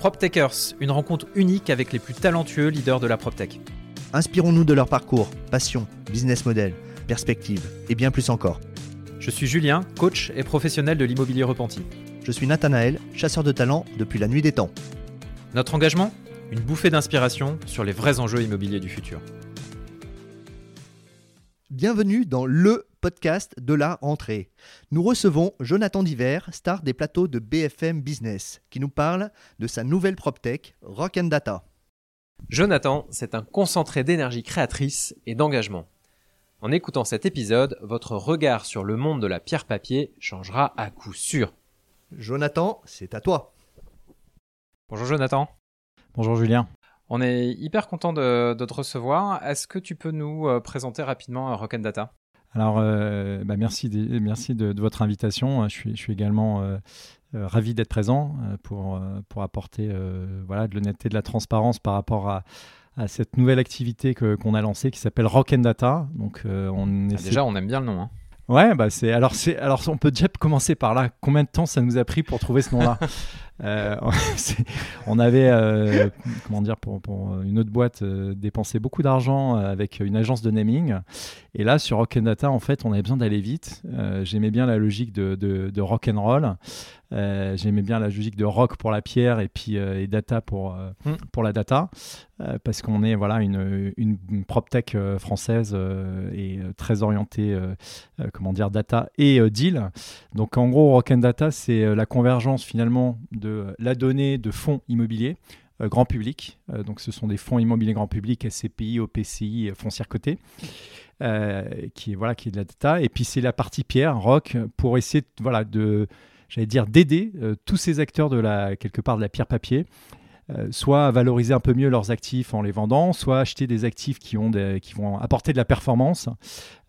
PropTechers, une rencontre unique avec les plus talentueux leaders de la PropTech. Inspirons-nous de leur parcours, passion, business model, perspective et bien plus encore. Je suis Julien, coach et professionnel de l'immobilier repenti. Je suis Nathanaël, chasseur de talent depuis la nuit des temps. Notre engagement Une bouffée d'inspiration sur les vrais enjeux immobiliers du futur. Bienvenue dans le podcast de la rentrée. Nous recevons Jonathan Diver, star des plateaux de BFM Business, qui nous parle de sa nouvelle PropTech, Rock and Data. Jonathan, c'est un concentré d'énergie créatrice et d'engagement. En écoutant cet épisode, votre regard sur le monde de la pierre-papier changera à coup sûr. Jonathan, c'est à toi. Bonjour Jonathan. Bonjour Julien. On est hyper content de, te recevoir. Est-ce que tu peux nous euh, présenter rapidement euh, Rock and Data? Alors, euh, bah, merci, de, merci de, votre invitation. Je suis, je suis également ravi d'être présent pour, pour apporter voilà, de l'honnêteté, de la transparence par rapport à, à cette nouvelle activité qu'on a lancée qui s'appelle Rock and Data. Donc, on ah, déjà, on aime bien le nom. Hein. Ouais, bah c'est alors c'est alors on peut déjà commencer par là. Combien de temps ça nous a pris pour trouver ce nom-là? euh, On avait euh, comment dire pour, pour, une autre boîte euh, dépensé beaucoup d'argent avec une agence de naming. Et là sur Rock and Data, en fait, on avait besoin d'aller vite. J'aimais bien la logique de, de, de rock and roll. Euh, j'aimais bien la logique de rock pour la pierre et puis et data pour, mm. pour la data, parce qu'on est voilà, une, une, prop tech française et très orientée comment dire, data et deal. Donc en gros, Rock and Data, c'est la convergence finalement de la donnée de fonds immobiliers grand public. donc, ce sont des fonds immobiliers grand public, SCPI, OPCI, foncière cotée, qui est voilà, qui est de la data. Et puis c'est la partie pierre, rock, pour essayer voilà de j'allais dire, d'aider euh, tous ces acteurs de la, quelque part de la pierre papier euh, soit à valoriser un peu mieux leurs actifs en les vendant, soit acheter des actifs qui, ont qui vont apporter de la performance,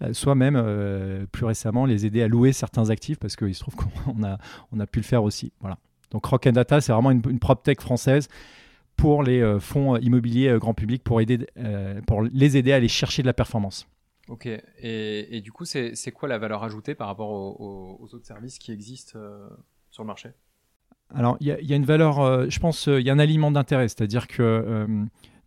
euh, soit même plus récemment les aider à louer certains actifs parce qu'il se trouve qu'on a, on a pu le faire aussi. Voilà. Donc Rock and Data, c'est vraiment une, une prop tech française pour les fonds immobiliers grand public pour, aider, pour les aider à aller chercher de la performance. Ok, et, du coup, c'est quoi la valeur ajoutée par rapport aux, autres services qui existent euh, sur le marché? Alors, il y, a une valeur, euh, je pense, euh, il y a un aliment d'intérêt, c'est-à-dire que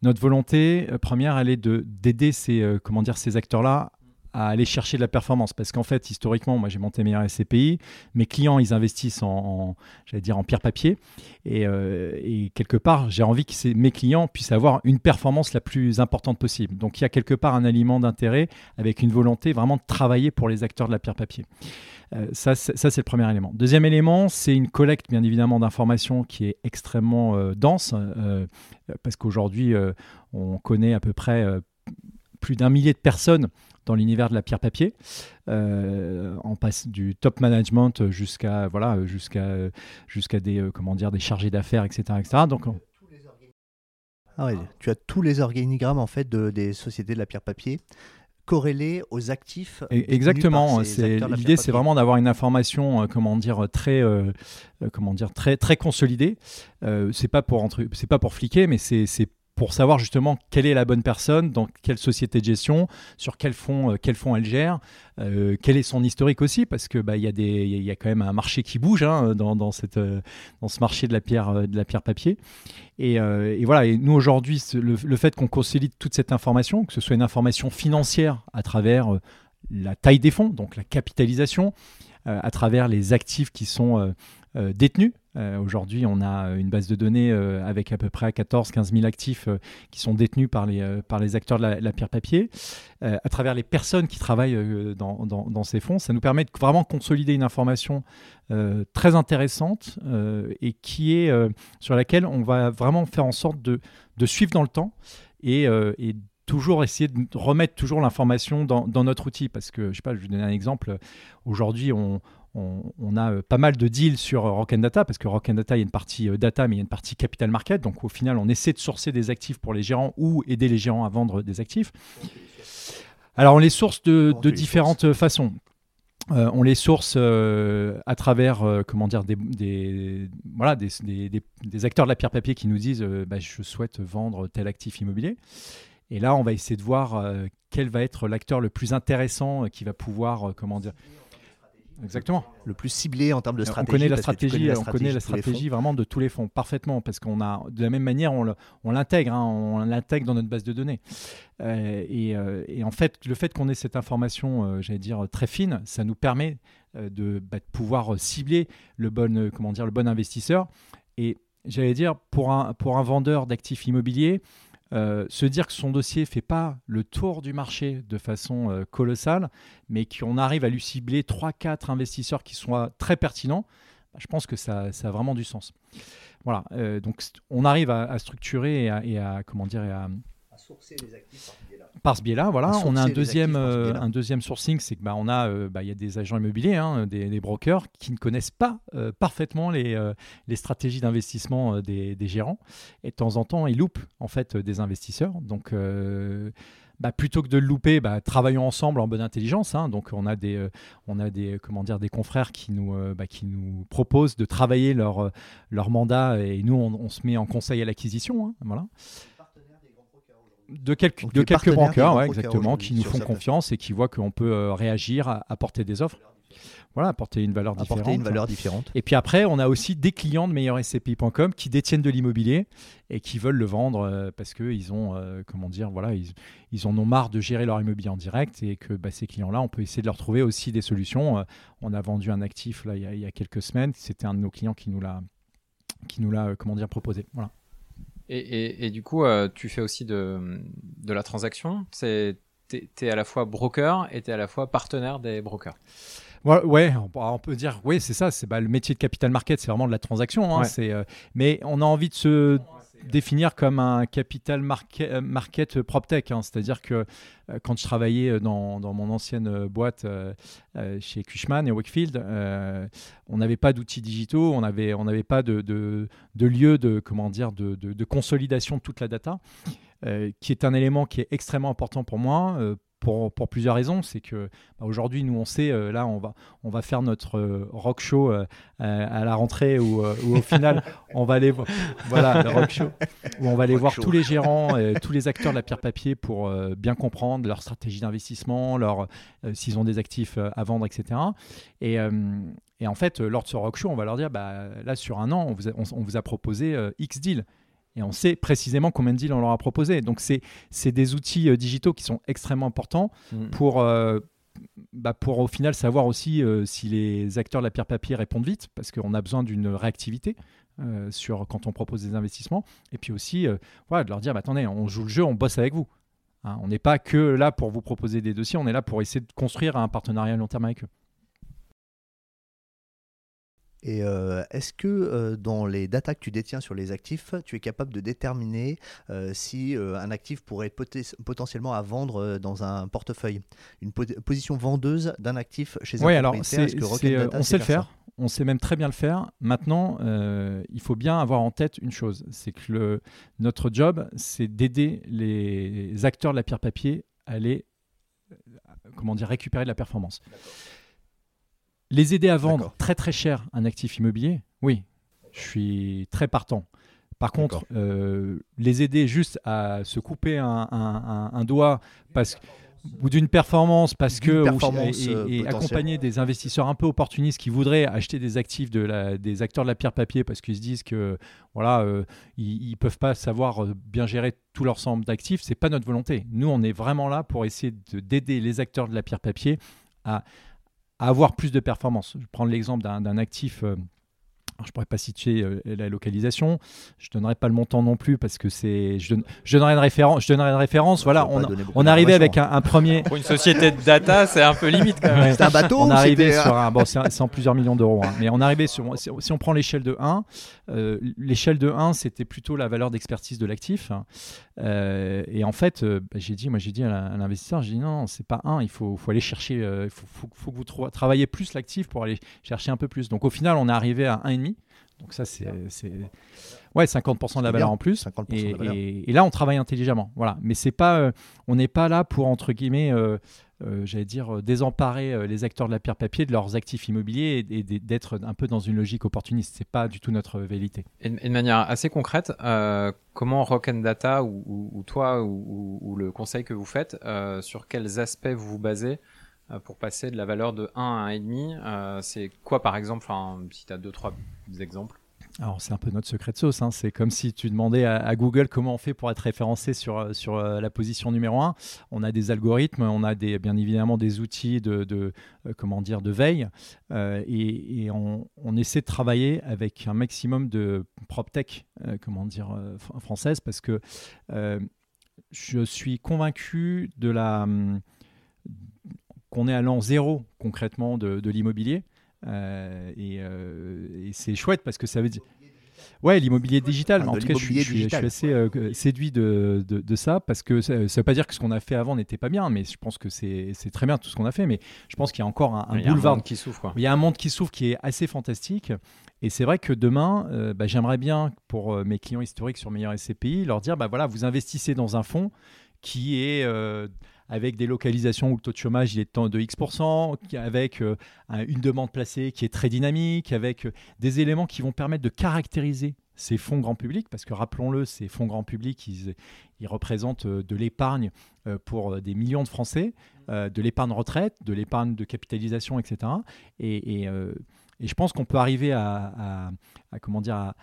notre volonté première, elle est d'aider ces, comment dire, ces acteurs-là à aller chercher de la performance. Parce qu'en fait, historiquement, moi j'ai monté mes SCPI, mes clients ils investissent en, j'allais dire en pierre papier, euh, et, quelque part j'ai envie que mes clients puissent avoir une performance la plus importante possible. Donc il y a quelque part un aliment d'intérêt avec une volonté vraiment de travailler pour les acteurs de la pierre papier. Euh, ça, c'est le premier élément. Deuxième élément, c'est une collecte, bien évidemment, d'informations qui est extrêmement euh, dense, parce qu'aujourd'hui, on connaît à peu près plus d'un millier de personnes dans l'univers de la pierre papier. Euh, on passe du top management jusqu'à voilà jusqu'à jusqu'à des euh, comment dire des chargés d'affaires etc etc. Donc ah tu as tous les organigrammes en fait de, des sociétés de la pierre papier corrélés aux actifs. Exactement. L'idée, c'est vraiment d'avoir une information, euh, comment dire, très, comment dire, très, très consolidée. c'est pas pour c'est pas pour fliquer, mais c'est pour savoir justement quelle est la bonne personne, dans quelle société de gestion, sur quel fonds, euh, quel fonds elle gère, euh, quel est son historique aussi, parce que bah, y, a y a quand même un marché qui bouge hein, dans, dans, cette, euh, dans ce marché de la pierre, de la pierre papier. Et, et voilà, et nous aujourd'hui, le, le, fait qu'on consolide toute cette information, que ce soit une information financière à travers la taille des fonds, donc la capitalisation, à travers les actifs qui sont détenus euh, aujourd'hui, on a une base de données euh, avec à peu près 14-15 000 actifs euh, qui sont détenus par les, par les acteurs de la, pierre papier. à travers les personnes qui travaillent dans, dans, ces fonds, ça nous permet de vraiment consolider une information très intéressante et qui est, sur laquelle on va vraiment faire en sorte de, de suivre dans le temps et, et toujours essayer de remettre toujours l'information dans, dans, notre outil parce que je sais pas je vais vous donner un exemple aujourd'hui on, on, a euh, pas mal de deals sur euh, Rock Data, parce que Rock Data, il y a une partie euh, data, mais il y a une partie capital market. Donc au final, on essaie de sourcer des actifs pour les gérants ou aider les gérants à vendre des actifs. Alors on les source de, différentes façons. on les source à travers comment dire des, voilà des, acteurs de la pierre papier qui nous disent bah, je souhaite vendre tel actif immobilier et là on va essayer de voir quel va être l'acteur le plus intéressant qui va pouvoir comment dire Exactement. Le plus ciblé en termes de stratégie. On connaît la stratégie, on connaît la stratégie vraiment de tous les fonds parfaitement parce qu'on a de la même manière on l'intègre, hein, on l'intègre dans notre base de données. Euh, euh, et, en fait, le fait qu'on ait cette information, euh, j'allais dire très fine, ça nous permet de, bah, de, pouvoir cibler le bon, comment dire, le bon investisseur. Et j'allais dire pour un pour un vendeur d'actifs immobiliers. Euh, se dire que son dossier fait pas le tour du marché de façon euh, colossale, mais qu'on arrive à lui cibler 3-4 investisseurs qui soient très pertinents, bah, je pense que ça, a vraiment du sens. Voilà, euh, donc on arrive à, structurer et à, comment dire, à, sourcer les actifs par ce biais-là, voilà. On a un deuxième, euh, un deuxième sourcing, c'est que bah, on a, euh, bah, y a des agents immobiliers, hein, des, brokers qui ne connaissent pas euh, parfaitement les, les stratégies d'investissement des, des, gérants. Et de temps en temps, ils loupent en fait des investisseurs. Donc bah, plutôt que de le louper, bah, travaillons ensemble en bonne intelligence. Hein. Donc on a des, on a des, comment dire, des confrères qui nous, bah, qui nous proposent de travailler leur, leur mandat et nous on, on se met en conseil à l'acquisition. Hein, voilà de, quelques, de quelques brokers, exactement, qui nous font confiance et qui voient qu'on peut euh, réagir, apporter des offres. Voilà, apporter une valeur apporter différente. une valeur différente. Et puis après, on a aussi des clients de meilleurscpi.com qui détiennent de l'immobilier et qui veulent le vendre euh, parce qu'ils ont, euh, comment dire, voilà, ils, ils, en ont marre de gérer leur immobilier en direct et que bah, ces clients-là, on peut essayer de leur trouver aussi des solutions. on a vendu un actif là, il, y a, il y a quelques semaines. C'était un de nos clients qui nous l'a, qui nous l'a, comment dire, proposé. Voilà. Et, du coup, euh, tu fais aussi de, de la transaction. Tu es, à la fois broker et tu es à la fois partenaire des brokers. Ouais, on, peut dire, oui, c'est ça. C'est bah, le métier de capital market, c'est vraiment de la transaction. Hein, euh, mais on a envie de se définir comme un capital market, euh, market PropTech. Hein. C'est-à-dire que euh, quand je travaillais euh, dans, mon ancienne boîte chez Cushman et Wakefield, on n'avait pas d'outils digitaux, on n'avait pas de, de, lieu de, comment dire, de, consolidation de toute la data. qui est un élément qui est extrêmement important pour moi, pour, pour, plusieurs raisons. C'est que bah, aujourd'hui, nous, on sait, euh, là, on va, on va faire notre euh, rock show euh, à la rentrée où, au final, on va aller voilà, le rock show, où on va aller voir tous les gérants, tous les acteurs de la pierre papier pour bien comprendre leur stratégie d'investissement, leur, s'ils ont des actifs à vendre, etc. Et, et, en fait, lors de ce rock show, on va leur dire, bah, là, sur un an, on vous a, on vous a proposé X deals et on sait précisément combien de deals on leur a proposé. Donc, c'est des outils euh, digitaux qui sont extrêmement importants mm. pour, euh, bah, pour au final savoir aussi euh, si les acteurs de la pierre papier répondent vite, parce qu'on a besoin d'une réactivité. sur quand on propose des investissements et puis aussi voilà, de leur dire bah, attendez on joue le jeu on bosse avec vous hein. on n'est pas que là pour vous proposer des dossiers on est là pour essayer de construire un partenariat à long terme avec eux et euh, est-ce que euh, dans les datas que tu détiens sur les actifs, tu es capable de déterminer euh, si un actif pourrait être potentiellement à vendre dans un portefeuille? Une position vendeuse d'un actif chez un oui, alors c'est, on sait le faire. On sait même très bien le faire. Maintenant, il faut bien avoir en tête une chose, c'est que le, notre job, c'est d'aider les acteurs de la pierre papier à aller, comment dire, récupérer de la performance. Les aider à vendre très très cher un actif immobilier, oui, je suis très partant. Par contre, euh, les aider juste à se couper un, doigt parce ou d'une performance parce que et, euh, accompagner des investisseurs un peu opportunistes qui voudraient acheter des actifs de la, des acteurs de la pierre papier parce qu'ils se disent que voilà euh, ils, ne peuvent pas savoir bien gérer tout leur ensemble d'actifs. C'est pas notre volonté. Nous on est vraiment là pour essayer d'aider les acteurs de la pierre papier à avoir plus de performance. Je prends l'exemple d'un actif. Euh, je ne pourrais pas situer euh, la localisation. Je ne donnerai pas le montant non plus parce que c'est. Je, je, donnerai une référence. Je donnerai une référence. Voilà, on, on arrivait avec un, premier. Pour une société de data, c'est un peu limite quand même. C'est un bateau. On arrivait sur un. Bon, c'est en plusieurs millions d'euros. Hein. Mais on arrivait sur. Si on prend l'échelle de 1, euh, l'échelle de 1, c'était plutôt la valeur d'expertise de l'actif. Euh, et en fait, bah, j'ai dit, moi, j'ai dit à l'investisseur, j'ai dit non, c'est pas 1. Il faut, faut aller chercher. Il faut, faut, que vous travaillez plus l'actif pour aller chercher un peu plus. Donc au final, on est arrivé à 1,5 donc ça, c'est ouais 50% de la valeur en plus. et, là, on travaille intelligemment. Voilà. Mais c'est pas, euh, on n'est pas là pour entre guillemets, euh, euh, j'allais dire, désemparer les acteurs de la pierre papier de leurs actifs immobiliers et, d'être un peu dans une logique opportuniste. C'est pas du tout notre vérité. Et, de manière assez concrète, comment Rock and Data ou, toi ou, le conseil que vous faites, sur quels aspects vous vous basez? pour passer de la valeur de 1 à 1,5 euh, C'est quoi par exemple, si tu as 2-3 des exemples alors c'est un peu notre secret de sauce, hein. c'est comme si tu demandais à, Google comment on fait pour être référencé sur, euh, sur euh, la position numéro 1. On a des algorithmes, on a des, bien évidemment des outils de, euh, comment dire, de veille et, on, essaie de travailler avec un maximum de PropTech, euh, comment dire, française, parce que je suis convaincu de la hum, qu'on est à l'an zéro concrètement de, de l'immobilier. Euh, et, c'est chouette parce que ça veut dire. Ouais, l'immobilier digital. Ah, en tout cas, je, suis, assez euh, séduit de, de, ça parce que ça ne veut pas dire que ce qu'on a fait avant n'était pas bien, mais je pense que c'est très bien tout ce qu'on a fait. Mais je pense qu'il y a encore un, boulevard. qui s'ouvre. Il y a un monde qui s'ouvre qui est assez fantastique. Et c'est vrai que demain, euh, bah, j'aimerais bien, pour mes clients historiques sur Meilleur SCPI, leur dire bah, voilà, vous investissez dans un fonds qui est avec des localisations où le taux de chômage il est de X%, avec euh, une demande placée qui est très dynamique, avec euh, des éléments qui vont permettre de caractériser ces fonds grand public, parce que rappelons-le, ces fonds grand public, ils, représentent euh, de l'épargne pour des millions de Français, de l'épargne retraite, de l'épargne de capitalisation, etc. Et, je pense qu'on peut arriver à, comment dire, à,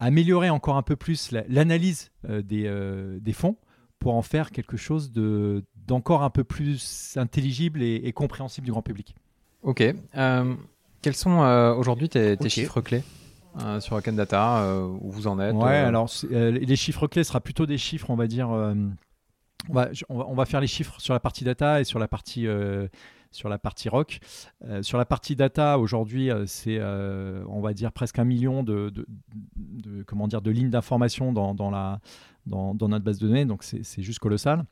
améliorer encore un peu plus l'analyse des, des fonds pour en faire quelque chose de, d'encore un peu plus intelligible et, compréhensible du grand public. Ok. Euh, quels sont euh, aujourd'hui tes, chiffres clés euh, sur Open Data Où vous en êtes Ouais, alors les chiffres clés sera plutôt des chiffres, on va dire. On va, on, va, faire les chiffres sur la partie data et sur la partie sur la partie rock. sur la partie data, aujourd'hui, c'est, on va dire, presque un million de, de, comment dire, de lignes d'information dans, dans, la, dans, dans, notre base de données, donc c'est juste colossal.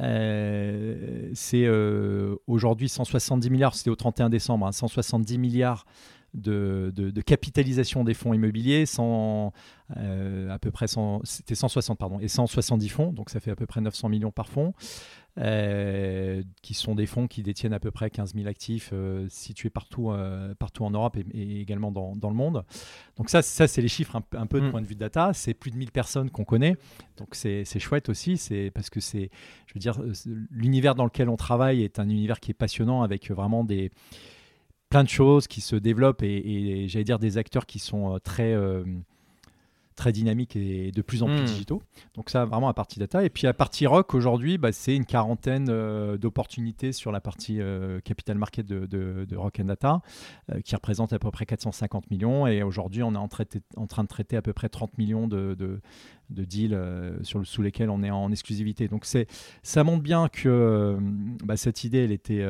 Euh, c'est euh, aujourd'hui 170 milliards, c'était au 31 décembre, 170 hein, milliards de, capitalisation des fonds immobiliers, euh, c'était 160 pardon, et 170 fonds, donc ça fait à peu près 900 millions par fonds. Euh, qui sont des fonds qui détiennent à peu près 15 000 actifs euh, situés partout, euh, partout en Europe et, également dans, dans, le monde. Donc ça, ça c'est les chiffres un, peu de mm. point de vue de data. C'est plus de 1000 personnes qu'on connaît. Donc c'est chouette aussi, c'est parce que c'est, je veux dire, l'univers dans lequel on travaille est un univers qui est passionnant avec vraiment des plein de choses qui se développent et, et j'allais dire des acteurs qui sont très très dynamiques et de plus en plus hmm. digitaux. Donc ça, vraiment à partie data. Et puis à partie rock, aujourd'hui, bah, c'est une quarantaine euh, d'opportunités sur la partie euh, capital market de, de, Rock and Data, euh, qui représente à peu près 450 millions. Et aujourd'hui, on est en, en, train de traiter à peu près 30 millions de, de deals sur le, sous lesquels on est en exclusivité. Donc c'est, ça montre bien que bah, cette idée, elle était...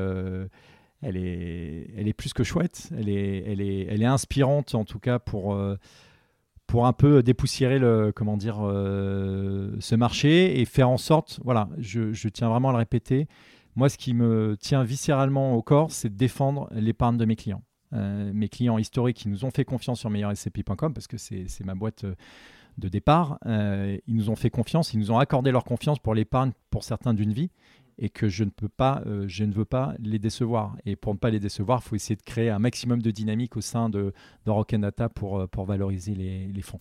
elle est, elle est plus que chouette, elle est, elle est, elle est inspirante en tout cas pour, pour un peu dépoussiérer le, comment dire, euh, ce marché et faire en sorte, voilà, je, tiens vraiment à le répéter, moi ce qui me tient viscéralement au corps, c'est de défendre l'épargne de mes clients. Euh, mes clients historiques qui nous ont fait confiance sur meilleurscp.com parce que c'est ma boîte euh, de départ, ils nous ont fait confiance, ils nous ont accordé leur confiance pour l'épargne pour certains d'une vie et que je ne peux pas, euh, je ne veux pas les décevoir. Et pour ne pas les décevoir, il faut essayer de créer un maximum de dynamique au sein de, de Data pour, euh, pour valoriser les, les fonds.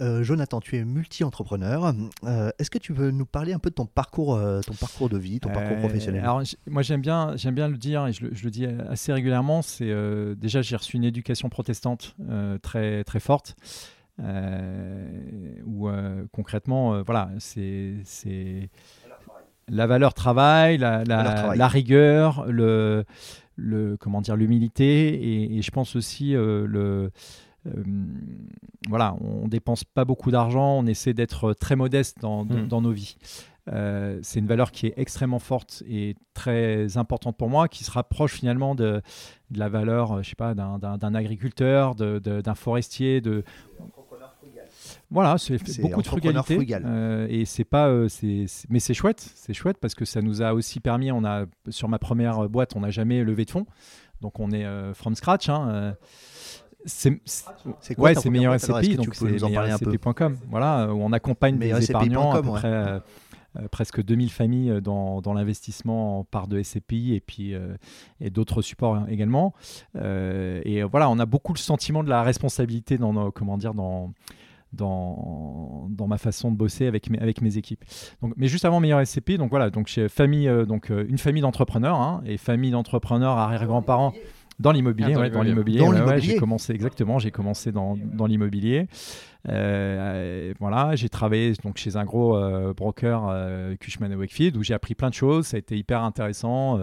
Euh, Jonathan, tu es multi-entrepreneur. Est-ce que tu veux nous parler un peu de ton parcours, ton parcours de vie, ton parcours professionnel? Alors, moi, j'aime bien, j'aime bien le dire et je, je le dis assez régulièrement. C'est déjà j'ai reçu une éducation protestante très très forte. Euh, où euh, concrètement, euh, voilà, c'est la valeur travail, la, la, rigueur, le, le comment dire, l'humilité, et, je pense aussi le voilà, on dépense pas beaucoup d'argent, on essaie d'être très modeste dans, hmm. dans, nos vies. c'est une valeur qui est extrêmement forte et très importante pour moi, qui se rapproche finalement de, de la valeur, je sais pas, d'un agriculteur, d'un forestier, de voilà, c'est beaucoup de frugalité. Euh, et c'est pas, euh, mais c'est chouette, c'est chouette parce que ça nous a aussi permis. On a sur ma première boîte, on n'a jamais levé de fonds, donc on est euh, from scratch. Hein, c'est ouais, c'est meilleur SCPI, donc c'est meilleurscpi.com. Voilà, où on accompagne des épargnants à peu près. presque 2000 familles dans, dans l'investissement en part de SCPI et puis et d'autres supports également. et voilà, on a beaucoup le sentiment de la responsabilité dans nos, comment dire, dans, dans, dans ma façon de bosser avec mes, avec mes équipes. Donc, mais juste avant meilleur SCP, donc voilà, donc chez famille, donc une famille d'entrepreneurs hein, et famille d'entrepreneurs arrière-grands-parents. Dans l'immobilier, ah, dans l'immobilier. j'ai commencé exactement. J'ai commencé dans, dans l'immobilier. Euh, voilà, j'ai travaillé donc chez un gros euh, broker, euh, Cushman Wakefield, où j'ai appris plein de choses. Ça a été hyper intéressant.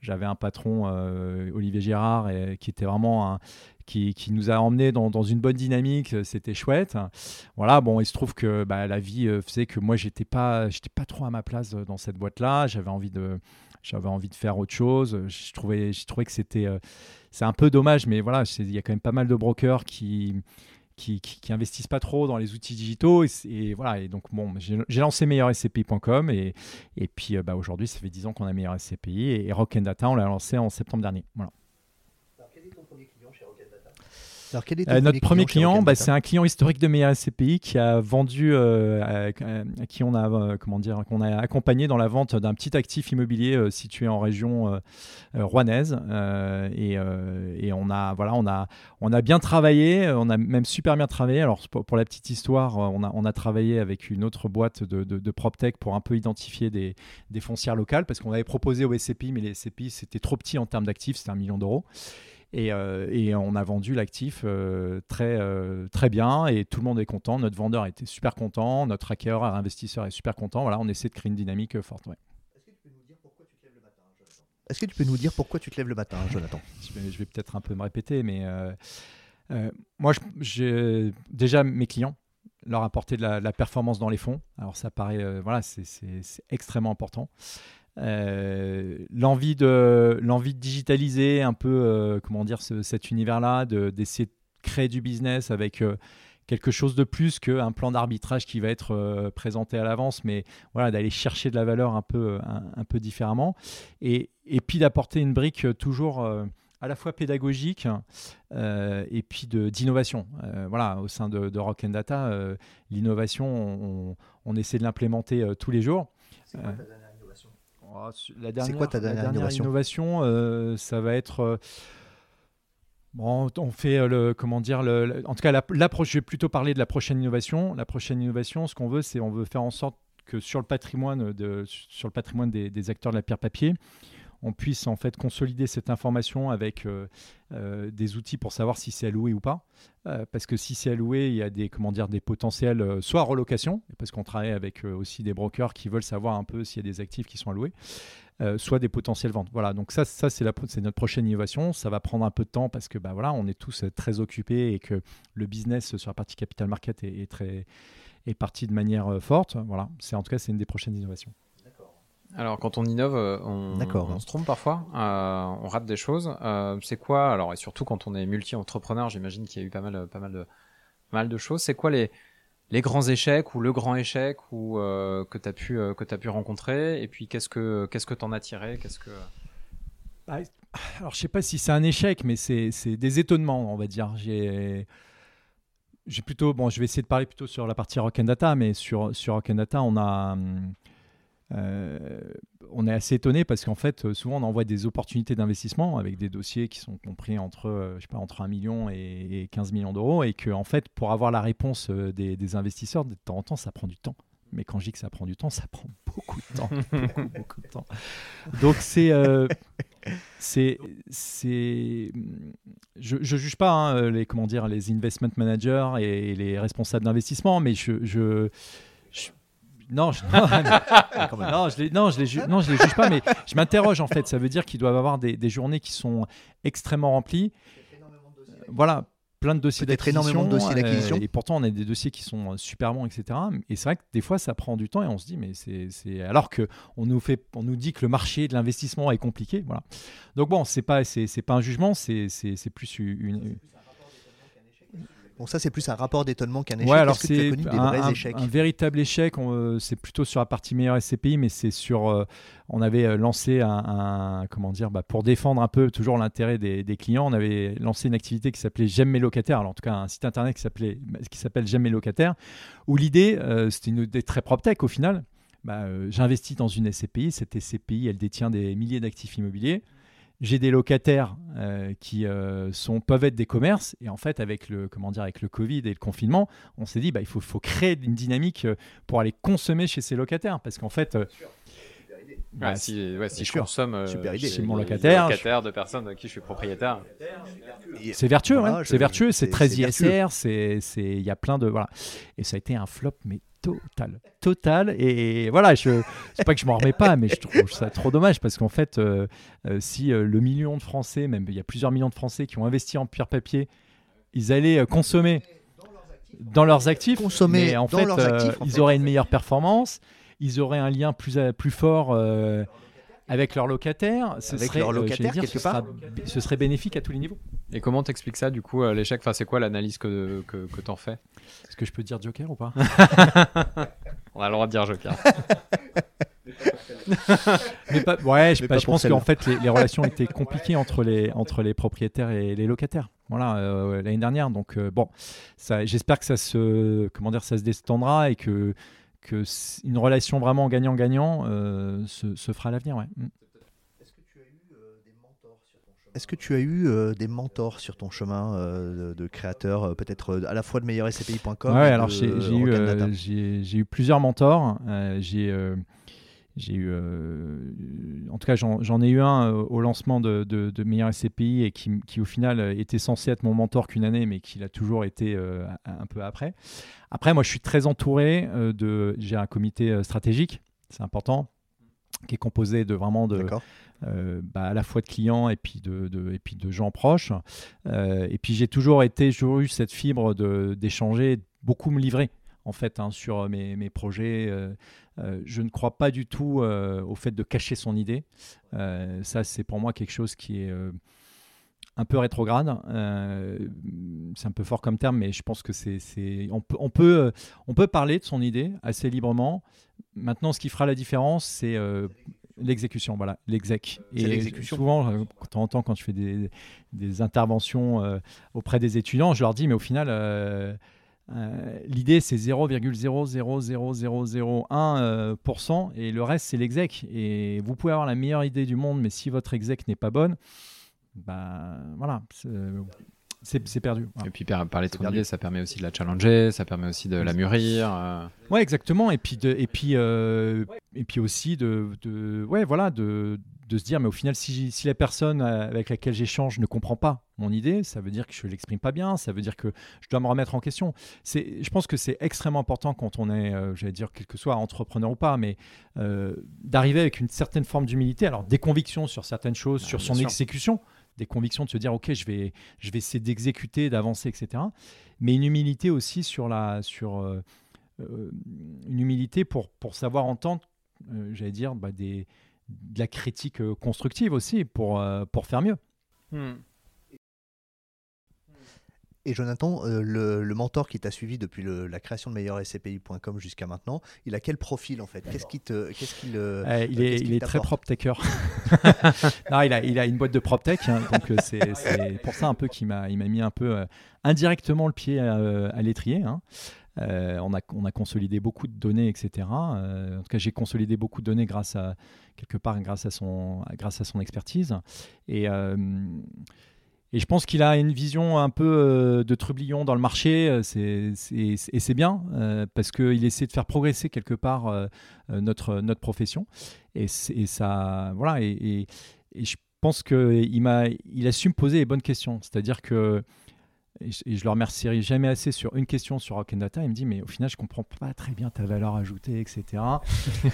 J'avais un patron, Olivier Girard, qui était vraiment un, qui, nous a emmenés dans, une bonne dynamique, c'était chouette. Voilà, bon, il se trouve que bah, la vie faisait que moi, j'étais pas, pas trop à ma place dans cette boîte-là. J'avais envie de, envie de faire autre chose. Je trouvais, je trouvais que c'était, c'est un peu dommage, mais voilà, il y a quand même pas mal de brokers qui qui, qui, investissent pas trop dans les outils digitaux. Et, voilà, et donc bon, j'ai lancé meilleurscpi.com et, et puis euh, bah, aujourd'hui, ça fait 10 ans qu'on a meilleur SCPI et, et Rock Data, on l'a lancé en septembre dernier. Euh, notre premier client, bah, c'est un client historique de Meilleur SCPI qui a vendu, euh, à, qui on a, euh, comment dire, qu'on a accompagné dans la vente d'un petit actif immobilier situé en région rouennaise. Et, et, on a, voilà, on a, on a bien travaillé, on a même super bien travaillé. Alors pour, la petite histoire, on a, on a travaillé avec une autre boîte de, de, de PropTech pour un peu identifier des, des foncières locales parce qu'on avait proposé au SCPI, mais les SCPI c'était trop petit en termes d'actifs, c'était un million d'euros. Euh, et, on a vendu l'actif euh, très, euh, très bien et tout le monde est content. Notre vendeur était super content, notre hacker, investisseur est super content. Voilà, on essaie de créer une dynamique forte. Est-ce que tu peux nous dire pourquoi tu te lèves le matin, Jonathan? Je vais, vais peut-être un peu me répéter, mais moi, déjà mes clients leur apporter de la, de la, performance dans les fonds. Alors ça paraît, voilà, c'est extrêmement important. Euh, l'envie de l'envie de digitaliser un peu euh, comment dire cet univers-là, d'essayer de, créer du business avec euh, quelque chose de plus qu'un plan d'arbitrage qui va être présenté à l'avance, mais voilà d'aller chercher de la valeur un peu un, peu différemment et, et puis d'apporter une brique toujours à la fois pédagogique et puis d'innovation. voilà, au sein de, Rock and Data, l'innovation, on, on, essaie de l'implémenter tous les jours. Oh, c'est quoi ta dernière, innovation, euh, Ça va être. Euh, bon, on fait euh, le comment dire le, en tout cas l'approche. Je vais plutôt parler de la prochaine innovation. La prochaine innovation, ce qu'on veut, c'est on veut faire en sorte que sur le patrimoine de sur le patrimoine des, des acteurs de la pierre papier, on puisse en fait consolider cette information avec euh, euh, des outils pour savoir si c'est alloué ou pas. Euh, parce que si c'est alloué, il y a des, comment dire, des potentiels, soit relocation, parce qu'on travaille avec aussi des brokers qui veulent savoir un peu s'il y a des actifs qui sont alloués, soit des potentiels ventes. Voilà, donc ça, ça c'est, notre prochaine innovation. Ça va prendre un peu de temps parce que bah, voilà, on est tous très occupés et que le business sur la partie capital market est, est très, est parti de manière forte. Voilà, c'est en tout cas, c'est une des prochaines innovations. Alors, quand on innove, euh, on, on se trompe parfois, euh, on rate des choses. Euh, c'est quoi, alors, et surtout quand on est multi-entrepreneur, j'imagine qu'il y a eu pas mal, pas mal, de, pas mal de choses. C'est quoi les, les grands échecs ou le grand échec ou que tu as pu que as pu rencontrer et puis qu'est-ce que qu'est-ce que t'en as tiré qu'est-ce que bah, alors je sais pas si c'est un échec mais c'est des étonnements on va dire j'ai j'ai plutôt bon je vais essayer de parler plutôt sur la partie Rock and Data mais sur sur Rock and Data on a euh, on est assez étonné parce qu'en fait, souvent on envoie des opportunités d'investissement avec des dossiers qui sont compris entre, euh, je sais pas, entre 1 million et 15 millions d'euros et que en fait, pour avoir la réponse euh, des, investisseurs, de temps en temps, ça prend du temps. Mais quand je dis que ça prend du temps, ça prend beaucoup de temps. beaucoup, de temps. Donc c'est. c'est, c'est, je, ne juge pas hein, les comment dire les investment managers et, les responsables d'investissement, mais je, je non, je, non, je les, non, je les, non, je les juge pas, mais je m'interroge en fait. Ça veut dire qu'ils doivent avoir des, des, journées qui sont extrêmement remplies. Voilà, plein de dossiers d'acquisition. Euh, et pourtant, on a des dossiers qui sont super bons, etc. Et c'est vrai que des fois, ça prend du temps et on se dit, mais c'est. Alors qu'on nous, fait, on nous dit que le marché de l'investissement est compliqué. Voilà. Donc bon, c'est pas, c'est pas un jugement, c'est plus une Bon, ça, c'est plus un rapport d'étonnement qu'un échec. Ouais, alors c'est un, échecs un, véritable échec. Euh, c'est plutôt sur la partie meilleure SCPI, mais c'est sur. Euh, on avait euh, lancé un, comment dire, bah, pour défendre un peu toujours l'intérêt des, clients, on avait lancé une activité qui s'appelait J'aime mes locataires. Alors, en tout cas, un site internet qui s'appelait, qui s'appelle J'aime mes locataires, où l'idée, c'était une idée très propre tech au final. Bah, j'investis dans une SCPI. Cette SCPI, elle détient des milliers d'actifs immobiliers j'ai des locataires euh, qui euh, sont, peuvent être des commerces. Et en fait, avec le, comment dire, avec le Covid et le confinement, on s'est dit bah, il faut, faut créer une dynamique euh, pour aller consommer chez ces locataires. Parce qu'en fait. Bah, si, ouais, si je consomme chez mon locataire, locataire de personnes à qui je suis propriétaire. C'est vertueux, c'est vertueux, c'est très ISR, il y a plein de voilà. Et ça a été un flop, mais total, total. Et voilà, je, c'est pas que je m'en remets pas, mais je trouve ça trop dommage parce qu'en fait, euh, euh, si euh, le million de Français, même il y a plusieurs millions de Français qui ont investi en pierre papier, ils allaient consommer dans leurs actifs, consommer mais en fait, ils auraient une meilleure performance, ils auraient un lien plus plus fort avec leurs locataires, ce avec serait, leurs locataires, dire, ce, sera, ce, serait bénéfique à tous les niveaux. Et comment t'expliques ça du coup l'échec? Enfin, C'est quoi l'analyse que, que, que t'en fais? Est-ce que je peux dire Joker ou pas? On a le droit de dire Joker. mais pas, ouais, je, je pense qu'en fait les, relations étaient compliquées entre les, entre les propriétaires et les locataires. Voilà, euh, l'année dernière. Donc euh, bon, j'espère que ça se, comment dire, ça se détendra et que, que une relation vraiment gagnant-gagnant euh, se, se, fera à l'avenir. Ouais. Mm. Est-ce que tu as eu euh, des mentors sur ton chemin euh, de, créateur, peut-être à la fois de meilleurscpi.com Oui, alors j'ai eu, eu, plusieurs mentors. j'ai j'ai eu, en tout cas, j'en ai eu un au lancement de, de, de Meilleur SCPI et qui, qui, au final, était censé être mon mentor qu'une année, mais qui l'a toujours été un peu après. Après, moi, je suis très entouré de. J'ai un comité stratégique, c'est important, qui est composé de vraiment de, euh, bah, à la fois de clients et puis de, et puis de gens proches. Euh, et puis j'ai toujours été, toujours eu cette fibre d'échanger, beaucoup me livrer en fait hein, sur mes, mes projets. Euh, je ne crois pas du tout au fait de cacher son idée. ça, c'est pour moi quelque chose qui est un peu rétrograde. c'est un peu fort comme terme, mais je pense que c'est, on, peut, on, peut, on peut parler de son idée assez librement. Maintenant, ce qui fera la différence, c'est L'exécution, voilà, l'exec. Et souvent, euh, quand on entend quand je fais des, des interventions euh, auprès des étudiants, je leur dis, mais au final, euh, l'idée c'est 0,00001% et le reste c'est l'exec. Et vous pouvez avoir la meilleure idée du monde, mais si votre exec n'est pas bonne, bah voilà, c'est perdu. Et puis parler de son idée, ça permet aussi de la challenger, ça permet aussi de la mûrir. Euh. Ouais, exactement. Et puis, de, et puis, euh, et puis aussi de, de, ouais, voilà, de, de se dire, mais au final, si, si la personne avec laquelle j'échange ne comprend pas mon idée, ça veut dire que je l'exprime pas bien, ça veut dire que je dois me remettre en question. C'est, je pense que c'est extrêmement important quand on est, euh, j'allais dire, quel que soit entrepreneur ou pas, mais d'arriver avec une certaine forme d'humilité, alors des convictions sur certaines choses, sur son exécution des convictions de se dire ok je vais je vais essayer d'exécuter d'avancer etc mais une humilité aussi sur la sur euh, euh, une humilité pour pour savoir entendre euh, j'allais dire bah, des de la critique constructive aussi pour pour faire mieux hmm. Et Jonathan, euh, le, mentor qui t'a suivi depuis la création de meilleurscpi.com jusqu'à maintenant, il a quel profil en fait? Qu'est-ce qui te, qu'est-ce qu'il, euh, euh, il est, il est très prop taker. non, il a, il a une boîte de prop tech, hein, donc c'est, pour ça un peu qu'il m'a, il m'a mis un peu indirectement le pied à, l'étrier. Hein. on, a, on a consolidé beaucoup de données, etc. en tout cas, j'ai consolidé beaucoup de données grâce à quelque part grâce à son, grâce à son expertise. Et et je pense qu'il a une vision un peu euh, de trublion dans le marché, euh, c'est, et c'est bien, euh, parce qu'il essaie de faire progresser quelque part notre, notre profession. Et, ça, voilà, et, je pense qu'il m'a, il a su me poser les bonnes questions. C'est-à-dire que, et je, le remercierai jamais assez sur une question sur Rock Data, il me dit, mais au final, je comprends pas très bien ta valeur ajoutée, etc.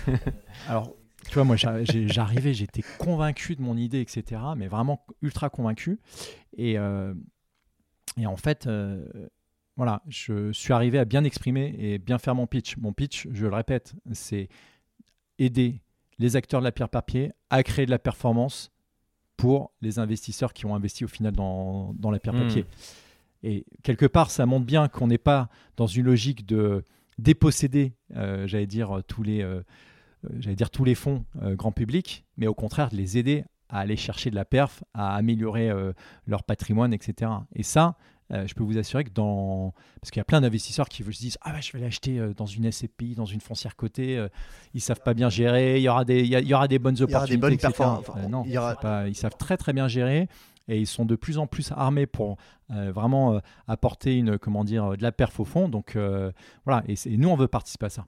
Alors, tu vois, moi, j'arrivais, j'étais convaincu de mon idée, etc. Mais vraiment ultra convaincu. Et, euh, et en fait, euh, voilà, je suis arrivé à bien exprimer et bien faire mon pitch. Mon pitch, je le répète, c'est aider les acteurs de la pierre papier à créer de la performance pour les investisseurs qui ont investi au final dans, dans la pierre hmm. papier. Et quelque part, ça montre bien qu'on n'est pas dans une logique de déposséder, euh, j'allais dire, tous les euh, j'allais dire tous les fonds euh, grand public, mais au contraire de les aider à aller chercher de la perf, à améliorer euh, leur patrimoine, etc. Et ça, je peux vous assurer que dans. Parce qu'il y a plein d'investisseurs qui se disent Ah, je vais l'acheter dans une SCPI, dans une foncière cotée. ils savent pas bien gérer. Il y aura des, il y, aura des bonnes opportunités. Il y des bonnes non, ils savent très très bien gérer et ils sont de plus en plus armés pour vraiment apporter une, comment dire, de la perf au fond. Donc voilà, et, et, nous on veut participer à ça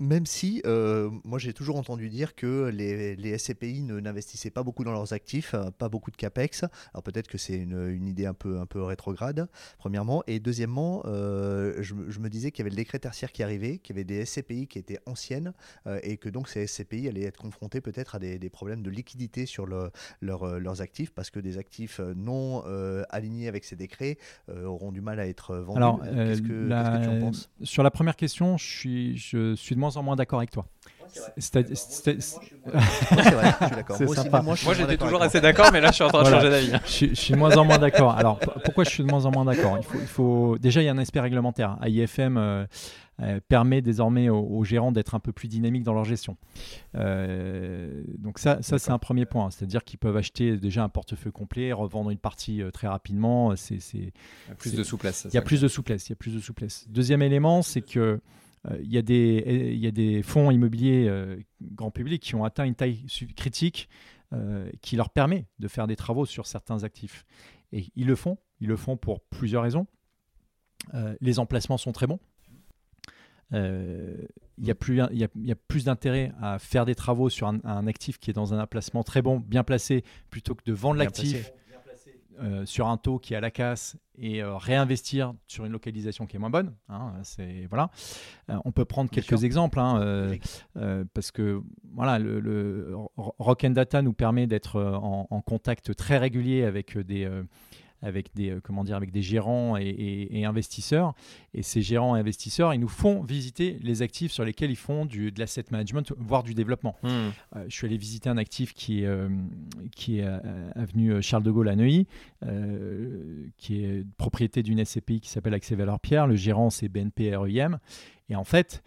même si euh, moi j'ai toujours entendu dire que les, les SCPI n'investissaient pas beaucoup dans leurs actifs, euh, pas beaucoup de capex. Alors peut-être que c'est une, une, idée un peu, un peu rétrograde, premièrement. Et deuxièmement, euh, je, je, me disais qu'il y avait le décret tertiaire qui arrivait, qu'il y avait des SCPI qui étaient anciennes et que donc ces SCPI allaient être confrontés peut-être à des, des, problèmes de liquidité sur le, leurs actifs parce que des actifs non alignés avec ces décrets auront du mal à être vendus. Alors, qu'est-ce que, que, tu en penses? Sur la première question, je suis, je suis de moins en moins d'accord avec toi. C'est vrai, Moi, j'étais toujours assez d'accord, mais là, je suis en train de changer d'avis. Je, suis de moins en moins d'accord. Alors, pourquoi je suis de moins en moins d'accord? Il faut, il faut, Déjà, il y a un aspect réglementaire. AIFM euh, euh, permet désormais aux, gérants d'être un peu plus dynamiques dans leur gestion. Euh, donc ça, ça c'est un premier point. C'est-à-dire qu'ils peuvent acheter déjà un portefeuille complet, revendre une partie très rapidement. C'est, il y a plus de souplesse. Il y a plus de souplesse. Il y a plus de souplesse. Deuxième élément, c'est que euh, il y, a des, y a des fonds immobiliers euh, grand public qui ont atteint une taille critique euh, qui leur permet de faire des travaux sur certains actifs. Et ils le font, ils le font pour plusieurs raisons. les emplacements sont très bons. Il y, a plus, y, a, y a plus d'intérêt à faire des travaux sur un, actif qui est dans un emplacement très bon, bien placé, plutôt que de vendre l'actif euh, sur un taux qui est à la casse et euh, réinvestir sur une localisation qui est moins bonne. Hein, c'est voilà. Euh, on peut prendre quelques exemples hein, parce que voilà, le, le Rock and Data nous permet d'être en, en, contact très régulier avec des avec des, euh, comment dire, avec des gérants et, investisseurs. Et ces gérants et investisseurs, ils nous font visiter les actifs sur lesquels ils font du, de l'asset management, voire du développement. Hmm. Euh, je suis allé visiter un actif qui est, euh, qui est avenue Charles de Gaulle à Neuilly, qui est propriété d'une SCPI qui s'appelle Accès Valeur Pierre. Le gérant, c'est BNP REIM. Et en fait,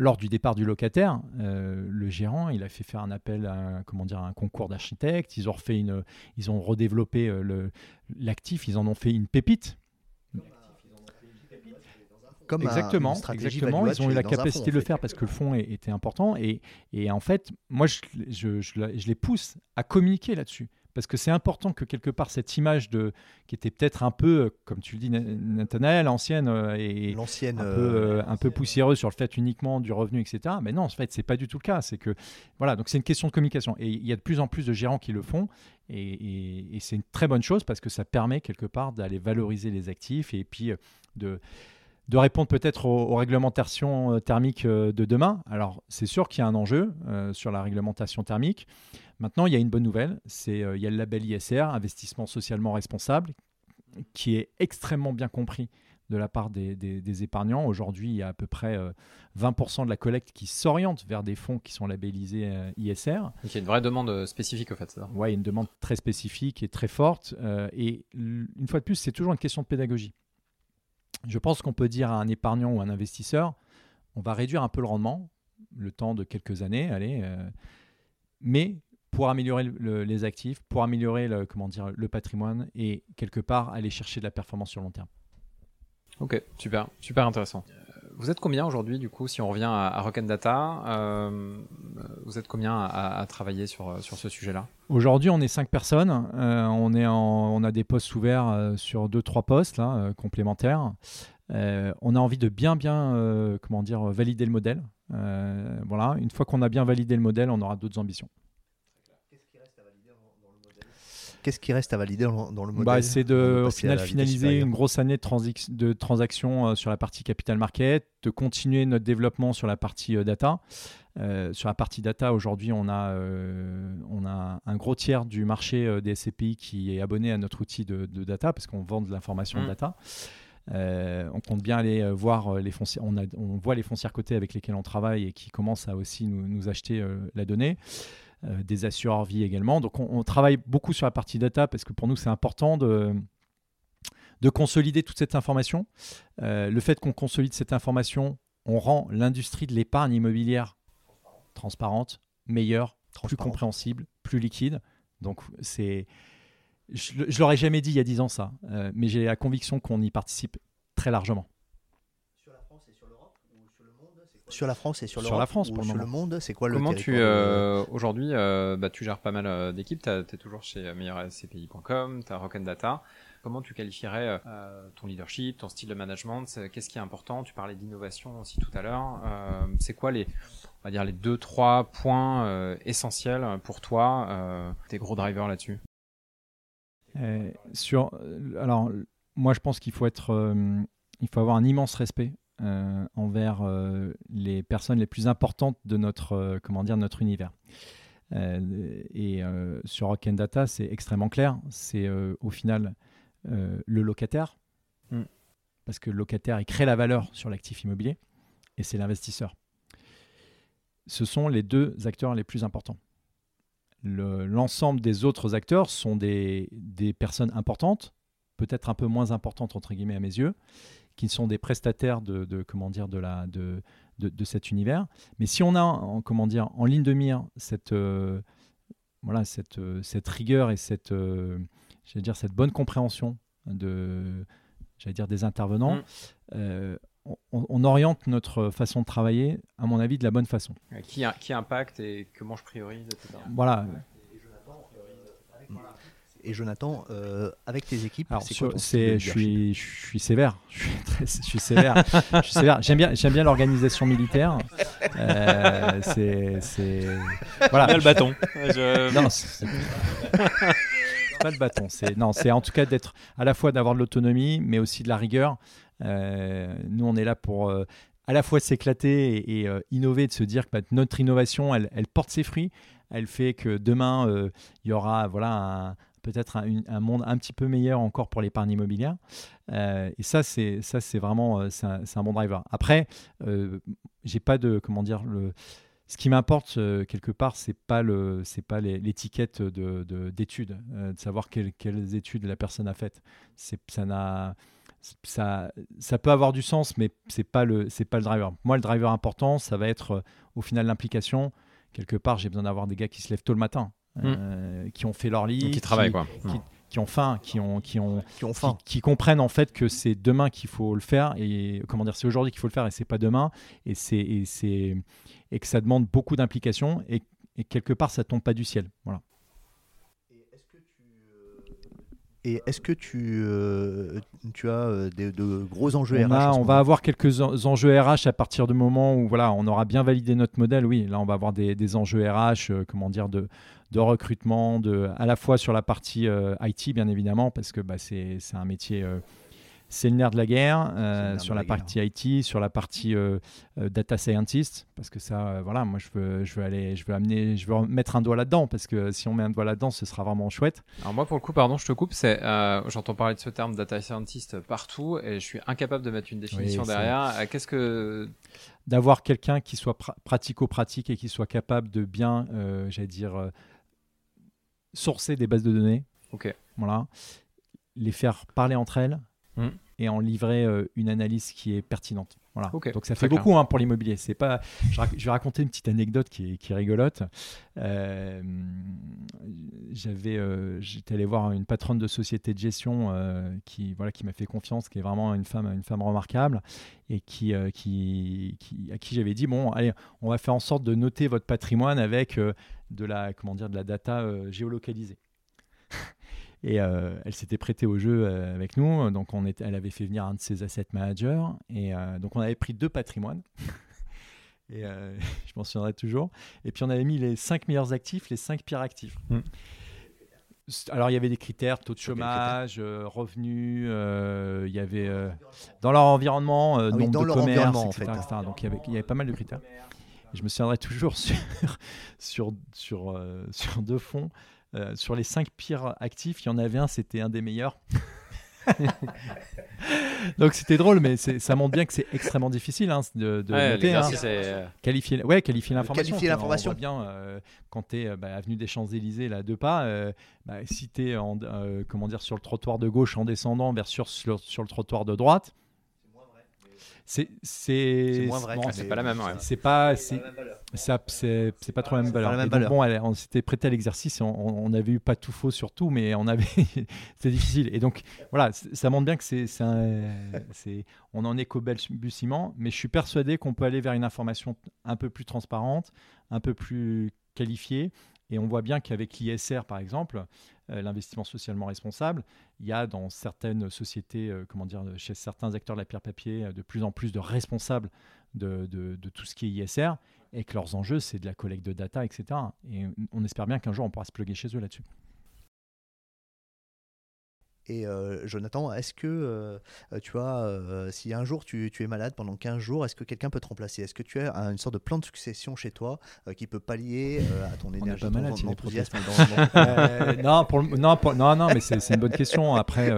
lors du départ du locataire, euh, le gérant, il a fait faire un appel à comment dire, un concours d'architectes. Ils ont refait une, ils ont redéveloppé euh, l'actif. Ils en ont fait une pépite. Comme exactement, exactement. Ils ont eu la capacité de le faire parce que le fonds était important. Et, et en fait, moi, je, je, je les pousse à communiquer là-dessus parce que c'est important que quelque part cette image de qui était peut-être un peu, comme tu le dis, Nathanaël, ancienne euh, et l'ancienne un, peu, euh, un peu poussiéreuse sur le fait uniquement du revenu, etc. Mais non, en fait, c'est pas du tout le cas. C'est que voilà, donc c'est une question de communication et il y a de plus en plus de gérants qui le font et, c'est une très bonne chose parce que ça permet quelque part d'aller valoriser les actifs et puis euh, de de répondre peut-être aux, réglementations thermiques de demain. Alors, c'est sûr qu'il y a un enjeu sur la réglementation thermique. Maintenant, il y a une bonne nouvelle, c'est euh, il y a le label ISR, investissement socialement responsable, qui est extrêmement bien compris de la part des, épargnants. Aujourd'hui, il y a à peu près 20% euh, de la collecte qui s'oriente vers des fonds qui sont labellisés euh, ISR. Donc il y a une vraie demande spécifique au fait. Oui, une demande très spécifique et très forte. et une fois de plus, c'est toujours une question de pédagogie. Je pense qu'on peut dire à un épargnant ou un investisseur, on va réduire un peu le rendement, le temps de quelques années, allez, mais pour améliorer les actifs, pour améliorer le, comment dire, le patrimoine et quelque part aller chercher de la performance sur long terme. Ok, super, super intéressant. Euh, vous êtes combien aujourd'hui, du coup, si on revient à, à Rock Data euh, Vous êtes combien à, travailler sur, sur ce sujet-là? Aujourd'hui, on est cinq personnes. Euh, on, est on a des postes ouverts sur deux, trois postes là, complémentaires. on a envie de bien, bien, comment dire, valider le modèle. voilà, une fois qu'on a bien validé le modèle, on aura d'autres ambitions. Qu'est-ce qui reste à valider dans, le modèle bah, C'est de, au final, finaliser une grosse année de, de transactions euh, sur la partie capital market, de continuer notre développement sur la partie euh, data. Euh, sur la partie data, aujourd'hui, on, a on a un gros tiers du marché des SCPI qui est abonné à notre outil de, data, parce qu'on vend de l'information mmh. data. on compte bien aller voir les foncières. On, on, voit les foncières cotées avec lesquelles on travaille et qui commencent à aussi nous, nous acheter la donnée. Euh, des assureurs vie également. Donc on, travaille beaucoup sur la partie data parce que pour nous c'est important de, de consolider toute cette information. Euh, le fait qu'on consolide cette information, on rend l'industrie de l'épargne immobilière transparente, meilleure, plus compréhensible, plus liquide. Donc c'est je, ne l'aurais jamais dit il y a 10 ans ça, mais j'ai la conviction qu'on y participe très largement. Sur la France et sur l'Europe ou sur le monde Sur la France et sur Sur la France pour le, le monde, c'est quoi le Comment tu aujourd'hui bah, tu gères pas mal d'équipes, tu es toujours chez meilleurscpi.com, tu as Rock Data. Comment tu qualifierais euh, ton leadership, ton style de management Qu'est-ce qui est important? Tu parlais d'innovation aussi tout à l'heure. Euh, c'est quoi les, on va dire les deux trois points euh, essentiels pour toi, tes gros drivers là-dessus? Sur, alors moi je pense qu'il faut être, il faut avoir un immense respect envers les personnes les plus importantes de notre, comment dire, notre univers. et sur Rock Data, c'est extrêmement clair. C'est au final euh, le locataire, mm. parce que le locataire, il crée la valeur sur l'actif immobilier, et c'est l'investisseur. Ce sont les deux acteurs les plus importants. L'ensemble des autres acteurs sont des, des personnes importantes, peut-être un peu moins importantes entre guillemets à mes yeux, qui sont des prestataires de, comment dire de la de, de, cet univers. Mais si on a en, comment dire en ligne de mire cette euh, voilà cette, euh, cette rigueur et cette j'allais dire, cette bonne compréhension de, j'allais dire, des intervenants, mm. euh, on, oriente notre façon de travailler, à mon avis, de la bonne façon. Qui, qui impacte et comment je priorise, etc. Voilà. Et Jonathan, euh, avec tes équipes, c'est je suis, je suis sévère. Je suis, très, je suis sévère. je suis sévère. J'aime bien, j'aime bien l'organisation militaire. Euh, c'est, voilà. le bâton. Non, pas le bâton. C'est non, c'est en tout cas d'être à la fois d'avoir de l'autonomie, mais aussi de la rigueur. Euh, nous, on est là pour euh, à la fois s'éclater et, euh, innover, de se dire que bah, notre innovation, elle, elle, porte ses fruits. Elle fait que demain, il y aura voilà peut-être un, monde un petit peu meilleur encore pour l'épargne immobilière. et ça, c'est ça, c'est vraiment c'est un, bon driver. Après, j'ai pas de comment dire le ce qui m'importe euh, quelque part, c'est pas le, c'est pas l'étiquette de, d'études, euh, de savoir quelles, études la personne a faites. Ça n'a, ça, ça peut avoir du sens, mais c'est pas le, c'est pas le driver. Moi, le driver important, ça va être euh, au final l'implication. Quelque part, j'ai besoin d'avoir des gars qui se lèvent tôt le matin, hmm. qui ont fait leur lit, qui, travaillent quoi. Qui, ont faim, qui ont, qui ont, qui, ont faim. Qui, comprennent en fait que c'est demain qu'il faut le faire et comment dire, c'est aujourd'hui qu'il faut le faire et c'est pas demain et c'est, et c'est et que ça demande beaucoup d'implication et, quelque part ça tombe pas du ciel. Voilà. Et est-ce que tu, euh, tu as euh, de gros enjeux on RH On va avoir quelques enjeux RH à partir du moment où voilà, on aura bien validé notre modèle. Oui, là, on va avoir des, enjeux RH, euh, comment dire, de, de recrutement, de, à la fois sur la partie IT, bien évidemment, parce que bah, c'est un métier c'est le nerf de la guerre euh, sur la, partie IT, sur la partie euh, euh, data scientist, parce que ça, voilà, moi je veux, je veux aller, je veux amener, je veux mettre un doigt là-dedans, parce que si on met un doigt là-dedans, ce sera vraiment chouette. Alors moi, pour le coup, pardon, je te coupe, c'est, j'entends parler de ce terme data scientist partout, et je suis incapable de mettre une définition derrière. Qu'est-ce que d'avoir quelqu'un qui soit pratico-pratique et qui soit capable de bien, j'allais dire, sourcer des bases de données. Ok. Voilà. Les faire parler entre elles Et en livrer euh, une analyse qui est pertinente. Voilà. Donc ça fait beaucoup hein, pour l'immobilier. C'est pas. Je, vais raconter une petite anecdote qui est, qui rigolote. Euh, j'avais, euh, j'étais allé voir une patronne de société de gestion qui, voilà, qui m'a fait confiance, qui est vraiment une femme, une femme remarquable et qui, qui, qui à qui j'avais dit bon, allez, on va faire en sorte de noter votre patrimoine avec de la, comment dire, de la data géolocalisée. Et euh, elle s'était prêtée au jeu euh, avec nous. Donc, on était, elle avait fait venir un de ses asset managers. Et euh, donc, on avait pris deux patrimoines. et je m'en souviendrai toujours. Et puis, on avait mis les cinq meilleurs actifs, les cinq pires actifs. Hmm. Alors, il y avait des critères, taux de chômage, revenus, il y avait dans leur environnement, ah nombre de commerce, etc., Donc, il y, avait, il y avait pas mal de critères. je me souviendrai toujours sur, sur, sur, sur deux fonds. Euh, sur les cinq pires actifs, il y en avait un, c'était un des meilleurs. Donc c'était drôle, mais ça montre bien que c'est extrêmement difficile hein, de, de hein. euh, qualifier, ouais, qualifier l'information. Qualifier l'information. bien euh, quand tu es bah, avenue des Champs-Élysées, là, deux pas, bah, si tu es en, comment dire, sur le trottoir de gauche en descendant versus sur, sur le trottoir de droite, c'est moins vrai. c'est pas la même. C'est pas c'est c'est pas trop la même valeur. bon, on s'était prêté à l'exercice et on, avait eu pas tout faux sur tout, mais on avait c'était difficile. Et donc voilà, ça montre bien que c'est c'est on en est qu'au balbutiement, mais je suis persuadé qu'on peut aller vers une information un peu plus transparente, un peu plus qualifiée et on voit bien qu'avec l'ISR, par exemple, l'investissement socialement responsable, il y a dans certaines sociétés, euh, comment dire, chez certains acteurs de la pierre papier, euh, de plus en plus de responsables de, de, tout ce qui est ISR, et que leurs enjeux, c'est de la collecte de data, etc. Et on espère bien qu'un jour, on pourra se plugger chez eux là-dessus. Et euh, Jonathan, est-ce que, euh, tu vois, euh, si un jour tu, es malade pendant 15 jours, est-ce que quelqu'un peut te remplacer? Est-ce que tu as une sorte de plan de succession chez toi qui peut pallier à ton énergie, ton, malade, enthousiasme non, pour non, non, non, mais c'est une bonne question. Après,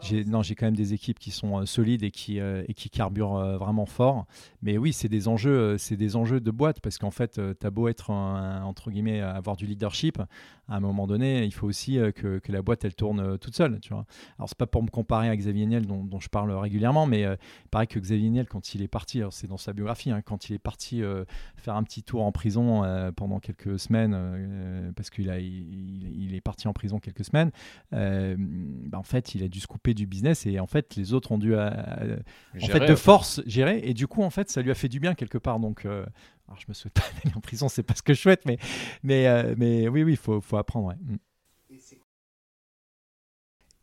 j'ai quand même des équipes qui sont solides et qui, et qui carburent vraiment fort. Mais oui, c'est des enjeux, c'est des enjeux de boîte parce qu'en fait, tu as beau être, entre guillemets, avoir du leadership, à un moment donné, il faut aussi que, que la boîte, elle tourne toute seule, tu vois. Alors, c'est pas pour me comparer à Xavier Niel, dont, je parle régulièrement, mais euh, il paraît que Xavier Niel, quand il est parti, c'est dans sa biographie, hein, quand il est parti euh, faire un petit tour en prison euh, pendant quelques semaines, parce qu'il a, il, est parti en prison quelques semaines, bah, en fait, il a dû se couper du business et en fait, les autres ont dû, en fait, de force gérer. Et du coup, en fait, ça lui a fait du bien quelque part. Donc, alors je me souhaite pas aller en prison, c'est pas ce que je souhaite, mais, mais, mais oui, oui, il faut, faut apprendre. Ouais.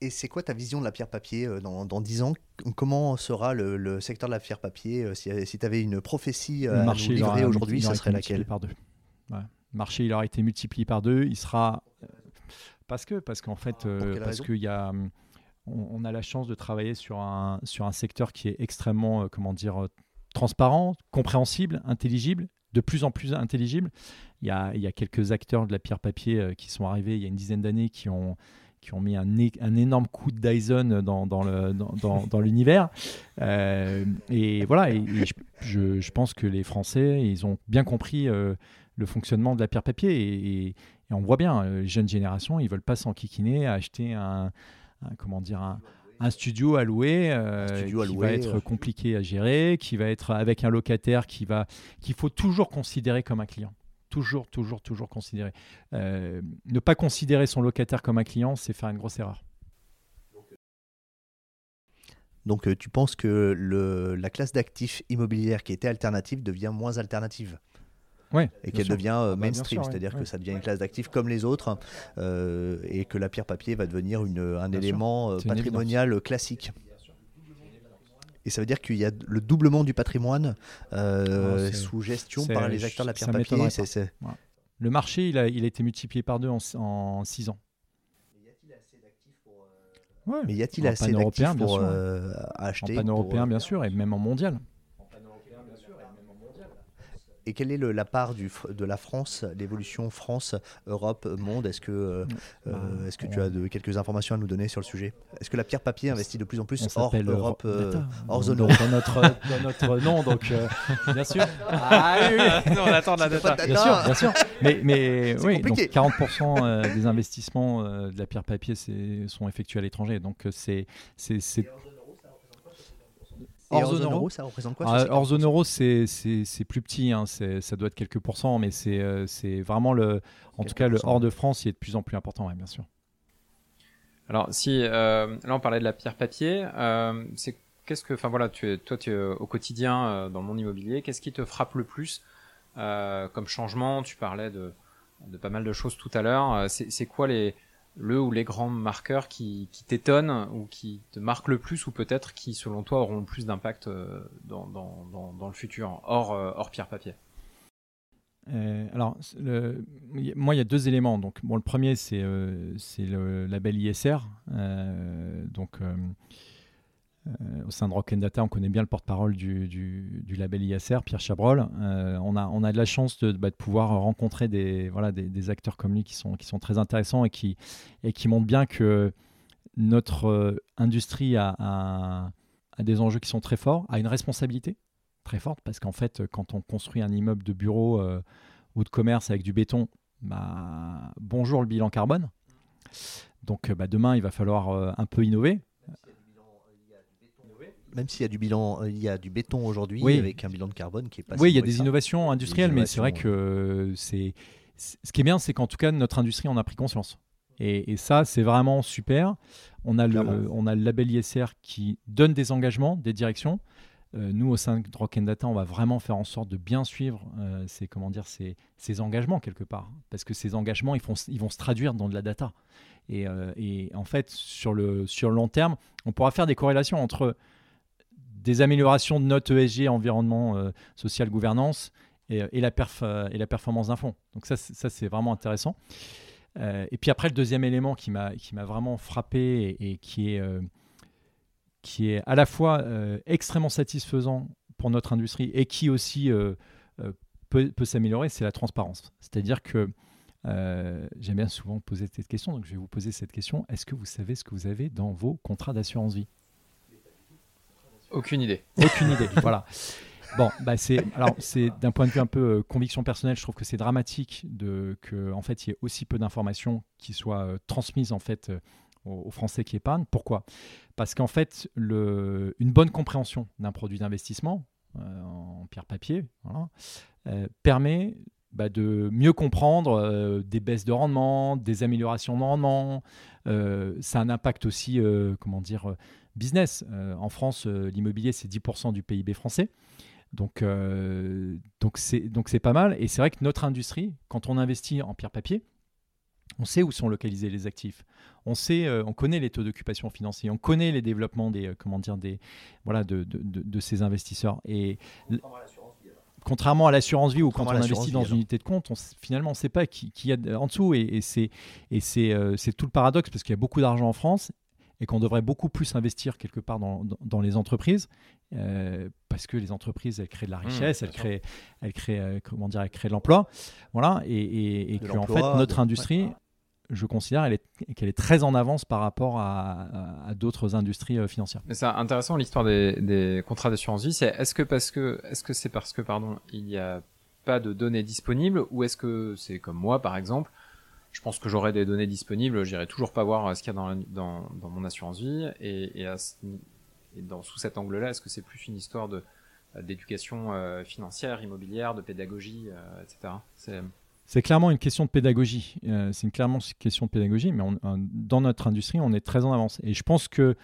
Et c'est quoi ta vision de la pierre papier euh, dans, dans 10 ans? Comment sera le, secteur de la pierre papier euh, Si, si tu avais une prophétie euh, à nous livrer aujourd'hui, ça serait laquelle? par deux. Le marché, il aura été multiplié par deux. Il sera. Parce que, parce qu'en fait, parce qu'il y a. On, a la chance de travailler sur un, sur un secteur qui est extrêmement, comment dire, transparent, compréhensible, intelligible, de plus en plus intelligible. Il y a, il y a quelques acteurs de la pierre papier qui sont arrivés il y a une dizaine d'années qui ont qui ont mis un, un énorme coup de Dyson dans, dans, le, dans, dans, l'univers. Euh, et voilà, et, je, je, pense que les Français, ils ont bien compris euh, le fonctionnement de la pierre papier. Et, on voit bien, euh, les jeunes générations, ils veulent pas s'enquiquiner à acheter un, comment dire, un, un studio à louer, studio qui va être compliqué à gérer, qui va être avec un locataire qui va qu'il faut toujours considérer comme un client toujours, toujours, toujours considérer. Euh, ne pas considérer son locataire comme un client, c'est faire une grosse erreur. Donc euh, tu penses que le, la classe d'actifs immobilières qui était alternative devient moins alternative Ouais, et qu'elle devient euh, ah bah, mainstream, c'est-à-dire que ça devient une classe d'actifs comme les autres et que la pierre papier va devenir une, un élément patrimonial classique. Et ça veut dire qu'il y a le doublement du patrimoine euh, ah, sous gestion par les acteurs de la pierre papier. Le marché, il a, il a été multiplié par deux en, six ans. Mais y a-t-il assez d'actifs pour, euh, acheter En pan-européen, bien sûr, et même en mondial. Et quelle est la part du, de la France, l'évolution France, Europe, monde? Est-ce que, euh, bah, euh, est-ce que tu as de, quelques informations à nous donner sur le sujet? Est-ce que la pierre papier investit de plus en plus hors Europe, euh, hors zone euro? dans notre, dans notre nom, donc bien sûr. Ah oui, on attend de la data. Bien sûr, bien sûr. Mais, mais oui, donc 40% des investissements de la pierre papier sont effectués à l'étranger. Donc c'est hors zone euro, ça représente quoi ah, Hors zone euro, c'est plus petit, hein, ça doit être quelques pourcents, mais c'est euh, vraiment le, en tout cas le hors de France, il est de plus en plus important, bien sûr. Alors si euh, là on parlait de la pierre papier, euh, c'est qu'est-ce que, enfin voilà, tu es, toi tu es au quotidien dans le monde immobilier, qu'est-ce qui te frappe le plus comme changement? Tu parlais de, de pas mal de choses tout à l'heure. C'est quoi les le ou les grands marqueurs qui, qui t'étonnent ou qui te marquent le plus ou peut-être qui, selon toi, auront le plus d'impact euh, dans, dans, dans, le futur, hors, euh, hors pierre-papier euh, alors, moi, il y a deux éléments. Donc, bon, le premier, c'est c'est le label ISR. donc, euh, au sein de Rock Data, on connaît bien le porte-parole du, label ISR, Pierre Chabrol. Euh, on, a, de la chance de, bah, pouvoir rencontrer des, acteurs comme lui qui sont, très intéressants et qui, montrent bien que notre euh, industrie a, a, des enjeux qui sont très forts, a une responsabilité très forte, parce qu'en fait, quand on construit un immeuble de bureau ou de commerce avec du béton, bah, bonjour le bilan carbone. Donc bah, demain, il va falloir un peu innover même s'il y a du bilan, il y a du béton aujourd'hui avec un bilan de carbone qui est pas. Oui, il y a des innovations industrielles, mais c'est vrai que c'est ce qui est bien, c'est qu'en tout cas notre industrie en a pris conscience. Et, ça, c'est vraiment super. On a, le, on a le label ISR qui donne des engagements, des directions. Euh, nous, au sein de Rock Data, on va vraiment faire en sorte de bien suivre euh, ces, comment dire, ces, ces, engagements quelque part. Parce que ces engagements, ils, font, ils vont se traduire dans de la data. Et, euh, et, en fait, sur le, sur le long terme, on pourra faire des corrélations entre des améliorations de notre ESG, environnement, social, gouvernance, la, perf, et la performance d'un fonds. Donc ça, ça c'est vraiment intéressant. Euh, et puis après, le deuxième élément qui m'a vraiment frappé et, qui, est, euh, qui est à la fois euh, extrêmement satisfaisant pour notre industrie et qui aussi peut s'améliorer, c'est la transparence. C'est-à-dire que j'aime bien souvent poser cette question, donc je vais vous poser cette question. Est-ce que vous savez ce que vous avez dans vos contrats d'assurance vie? Aucune idée. Aucune idée, voilà. Bon, bah c'est alors c'est d'un point de vue un peu euh, conviction personnelle, je trouve que c'est dramatique de que en fait il y ait aussi peu d'informations qui soient euh, transmises en fait euh, aux, Français qui épargnent. Pourquoi? Parce qu'en fait le, une bonne compréhension d'un produit d'investissement en pierre papier permet bah, de mieux comprendre des baisses de rendement, des améliorations de rendement. ça a un impact aussi, comment dire, business. en France, l'immobilier, c'est 10% du PIB français. Donc, euh, donc c'est donc c'est pas mal. Et c'est vrai que notre industrie, quand on investit en pierre papier, on sait où sont localisés les actifs. On sait, euh, on connaît les taux d'occupation financiers, on connaît les développements des, euh, comment dire, des, voilà, de, de, de, ces investisseurs. Et contrairement à l'assurance vie ou quand on investit dans une unité de compte, on, finalement, on ne sait pas qui, qui y a en dessous. Et, et c'est tout le paradoxe parce qu'il y a beaucoup d'argent en France et qu'on devrait beaucoup plus investir quelque part dans, dans, les entreprises euh, parce que les entreprises elles créent de la mmh, richesse, elles, créent, elles créent euh, comment dire, elles créent de l'emploi, voilà, et, et, que en fait notre industrie, je considère qu'elle est, est très en avance par rapport à, à, d'autres industries euh, financières. Mais c'est intéressant l'histoire des, des, contrats d'assurance vie. C'est est-ce que parce que est-ce que c'est parce que pardon il n'y a pas de données disponibles ou est-ce que c'est comme moi par exemple je pense que j'aurai des données disponibles, j'irai toujours pas voir euh, ce qu'il y a dans, dans, dans, mon assurance vie. Et, et dans, sous cet angle-là, est-ce que c'est plus une histoire euh, d'éducation euh, financière, immobilière, de pédagogie, etc. C'est clairement une question de pédagogie. C'est clairement une question de pédagogie, mais on, dans notre industrie, on est très en avance. Et je pense qu'il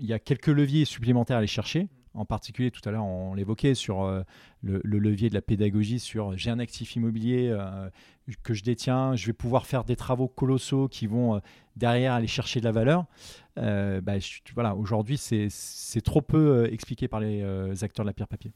y a quelques leviers supplémentaires à aller chercher en particulier tout à l'heure on l'évoquait sur euh, le, levier de la pédagogie sur j'ai un actif immobilier euh, que je détiens, je vais pouvoir faire des travaux colossaux qui vont euh, derrière aller chercher de la valeur. Bah, voilà, aujourd'hui c'est trop peu expliqué par les acteurs de la pierre papier.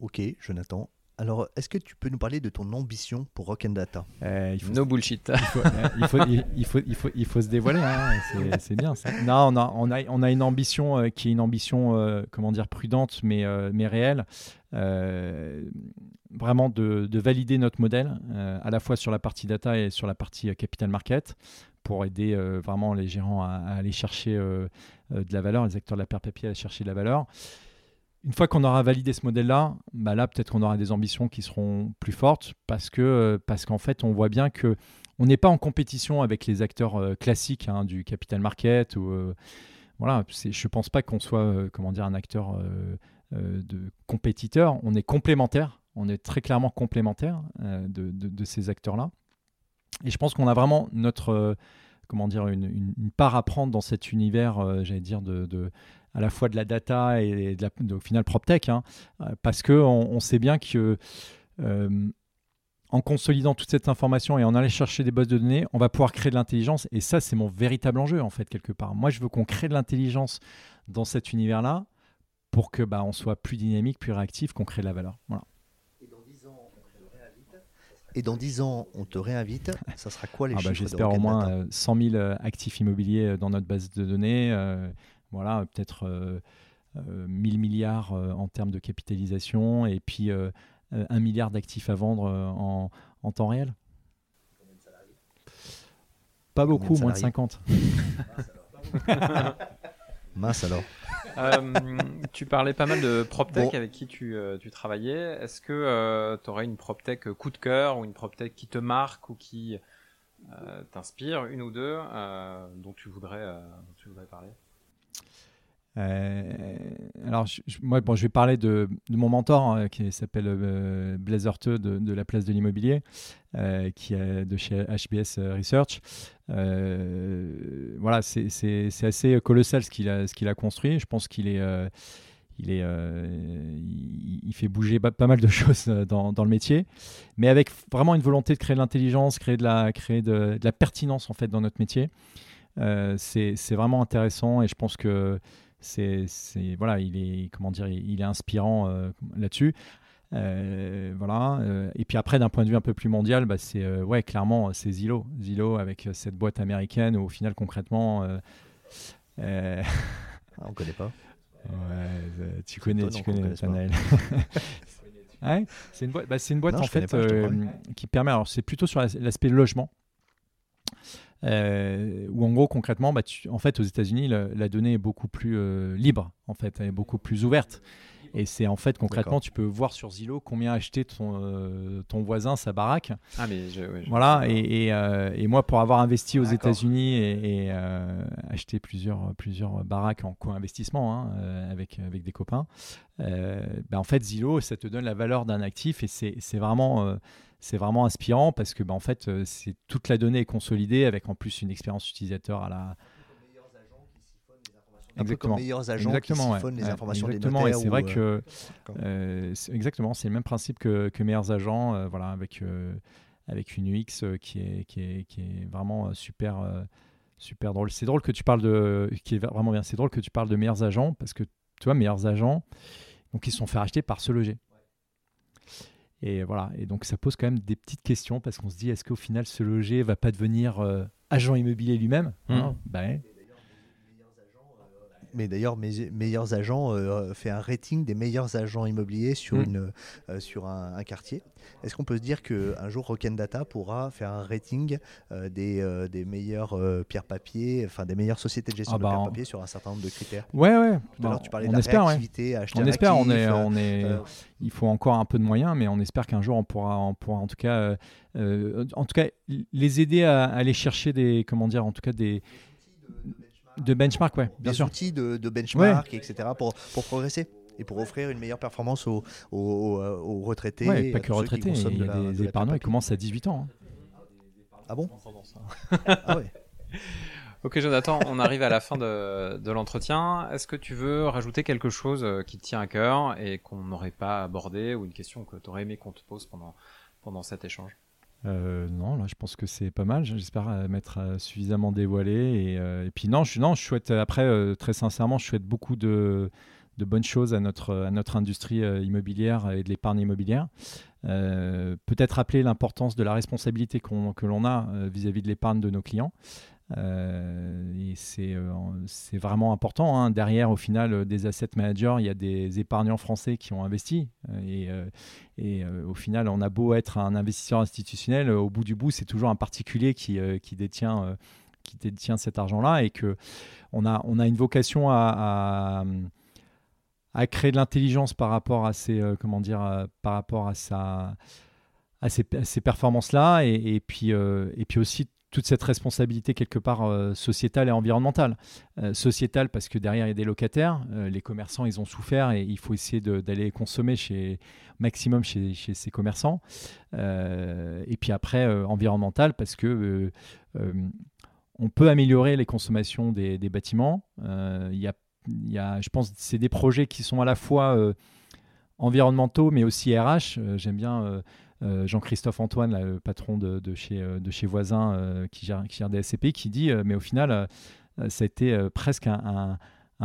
Ok, Jonathan. Alors, est-ce que tu peux nous parler de ton ambition pour Rock and Data? Euh, il faut No bullshit. Il faut, il, faut, il, faut, il, faut, il, faut, se dévoiler, hein, c'est bien ça. Non, on a, on a, on a une ambition euh, qui est une ambition, euh, comment dire, prudente, mais, euh, mais réelle. vraiment de, de, valider notre modèle, à la fois sur la partie data et sur la partie capital market, pour aider vraiment les gérants à, à aller chercher de la valeur, les acteurs de la paire papier à chercher de la valeur une fois qu'on aura validé ce modèle-là, bah là peut-être qu'on aura des ambitions qui seront plus fortes parce que euh, parce qu'en fait on voit bien que on n'est pas en compétition avec les acteurs euh, classiques hein, du capital market ou euh, voilà. Je pense pas qu'on soit comment dire un acteur de compétiteur. On est complémentaire. On est très clairement complémentaire de, ces acteurs-là. Et je pense qu'on a vraiment notre comment dire une, part à prendre dans cet univers, j'allais dire de à la fois de la data et de la, au final PropTech, hein, euh, parce qu'on on sait bien que euh, en consolidant toute cette information et en allant chercher des bases de données, on va pouvoir créer de l'intelligence. Et ça, c'est mon véritable enjeu, en fait, quelque part. Moi, je veux qu'on crée de l'intelligence dans cet univers-là pour que bah, on soit plus dynamique, plus réactif, qu'on crée de la valeur. Voilà. Et dans 10 ans, on te réinvite? Ça sera quoi les ah bah, J'espère au moins 100 000 euh, actifs immobiliers dans notre base de données. Voilà, peut-être 1000 euh, euh, milliards euh, en termes de capitalisation et puis un milliard d'actifs à vendre en, en temps réel. Pas beaucoup, moins de 50. Mince alors. tu parlais pas mal de PropTech avec qui tu, tu travaillais. Est-ce que tu aurais une PropTech coup de cœur ou une PropTech qui te marque ou qui t'inspire, une ou deux dont tu voudrais, dont tu voudrais parler? Euh, alors, moi, bon, je vais parler de, mon mentor hein, qui s'appelle euh, de, la place de l'immobilier, euh, qui est de chez HBS Research. voilà, c'est assez colossal ce qu'il a, qu'il a construit. Je pense qu'il est il, est, il, fait bouger pas, mal de choses dans, dans, le métier, mais avec vraiment une volonté de créer de l'intelligence, créer, de la, créer de, de, la pertinence en fait dans notre métier. c'est vraiment intéressant et je pense que c'est voilà, il est comment dire, il est inspirant euh, là-dessus. Euh, voilà. Euh, et puis après, d'un point de vue un peu plus mondial, bah, c'est ouais, clairement, c'est Zillow. Zillow avec cette boîte américaine où au final, concrètement, ah, on connaît pas. Ouais, tu connais, tu connais, Nathanaël. c'est une boîte, bah, c'est une boîte en fait qui permet. Alors, c'est plutôt sur l'aspect logement. Euh, où en gros concrètement, bah, en fait aux États-Unis, la, donnée est beaucoup plus euh, libre, en fait, elle est beaucoup plus ouverte. Et c'est en fait concrètement, tu peux voir sur Zillow combien a acheté ton, euh, ton voisin sa baraque. Ah, mais voilà. Et, et, moi, pour avoir investi aux États-Unis et, acheté plusieurs, plusieurs baraques en co-investissement hein, avec, avec des copains, bah, en fait, Zillow, ça te donne la valeur d'un actif et c'est vraiment c'est vraiment inspirant parce que bah, en fait, euh, c'est toute la donnée est consolidée avec en plus une expérience utilisateur à la. Exactement. Comme meilleurs agents exactement, qui siphonnent les informations exactement, des notaires. c'est vrai que euh, exactement, c'est le même principe que, que meilleurs agents, euh, voilà, avec avec une UX qui est qui est, qui est vraiment super super drôle. C'est drôle que tu parles de qui est vraiment bien. C'est drôle que tu parles de meilleurs agents parce que tu vois meilleurs agents, donc ils se sont fait racheter par ce loger. Et voilà. Et donc ça pose quand même des petites questions parce qu'on se dit est-ce qu'au final ce loger va pas devenir euh, agent immobilier lui-même hein? Mmh. ben, mais d'ailleurs, mes meilleurs agents euh, fait un rating des meilleurs agents immobiliers sur, mmh. une, euh, sur un, quartier. Est-ce qu'on peut se dire qu'un jour, Rock'n Data pourra faire un rating euh, des, des meilleurs pierres papier, enfin des meilleures sociétés de gestion ah de bah, pierres papier sur un certain nombre de critères? Ouais, ouais. Alors, tu parlais on de la espère, réactivité, On espère, on est, on est, il faut encore un peu de moyens, mais on espère qu'un jour on pourra, on pourra en tout cas, en tout cas, les aider à, à aller chercher des, comment dire, en tout cas des de benchmark, ouais, bien des sûr. outils de, de benchmark, etc. Pour, pour progresser et pour offrir une meilleure performance aux, aux, aux retraités. Ouais, pas que retraités, il y a des épargnants qui commencent à 18 ans. Hein. Ah bon? Ah ouais. Ok Jonathan, on arrive à la fin de, de l'entretien. Est-ce que tu veux rajouter quelque chose euh, qui te tient à cœur et qu'on n'aurait pas abordé ou une question que tu aurais aimé qu'on te pose pendant, pendant cet échange? Euh, non, là, je pense que c'est pas mal. J'espère euh, m'être euh, suffisamment dévoilé. Et, puis non, je, non, je souhaite après, très sincèrement, je souhaite beaucoup de, bonnes choses à notre, à notre industrie immobilière et de l'épargne immobilière. Peut-être rappeler l'importance de la responsabilité que l'on a vis-à-vis de l'épargne de nos clients. Euh, et euh, c'est vraiment important. Hein. Derrière, au final, euh, des asset managers, il y a des épargnants français qui ont investi. Et, et au final, on a beau être un investisseur institutionnel, au bout du bout, c'est toujours un particulier qui, qui détient qui détient cet argent-là et que on a, on a une vocation à, à, créer de l'intelligence par rapport à ces comment dire par rapport à sa à ces, ces performances-là et, puis et puis aussi toute cette responsabilité quelque part euh, sociétale et environnementale. Euh, sociétale parce que derrière il y a des locataires, euh, les commerçants ils ont souffert et il faut essayer d'aller consommer chez maximum chez, ces commerçants. et puis après environnementale parce que on peut améliorer les consommations des, bâtiments. Il y a, je pense, c'est des projets qui sont à la fois environnementaux mais aussi RH. J'aime bien Jean-Christophe Antoine, le patron de, chez, euh, chez Voisin euh, qui, gère, qui des SCP, qui dit Mais au final, ça a été presque un,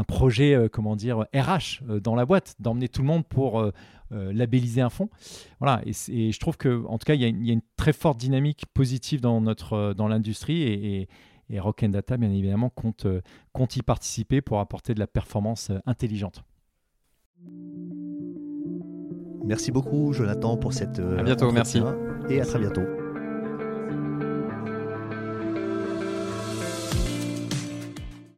projet, comment dire, RH dans la boîte, d'emmener tout le monde pour labelliser un fonds. Voilà, et, je trouve qu'en tout cas, il y, a une, très forte dynamique positive dans, notre, dans l'industrie et, et, Rock Data, bien évidemment, compte, compte y participer pour apporter de la performance intelligente. Merci beaucoup, Jonathan, pour cette. À bientôt, merci. Et à très bientôt.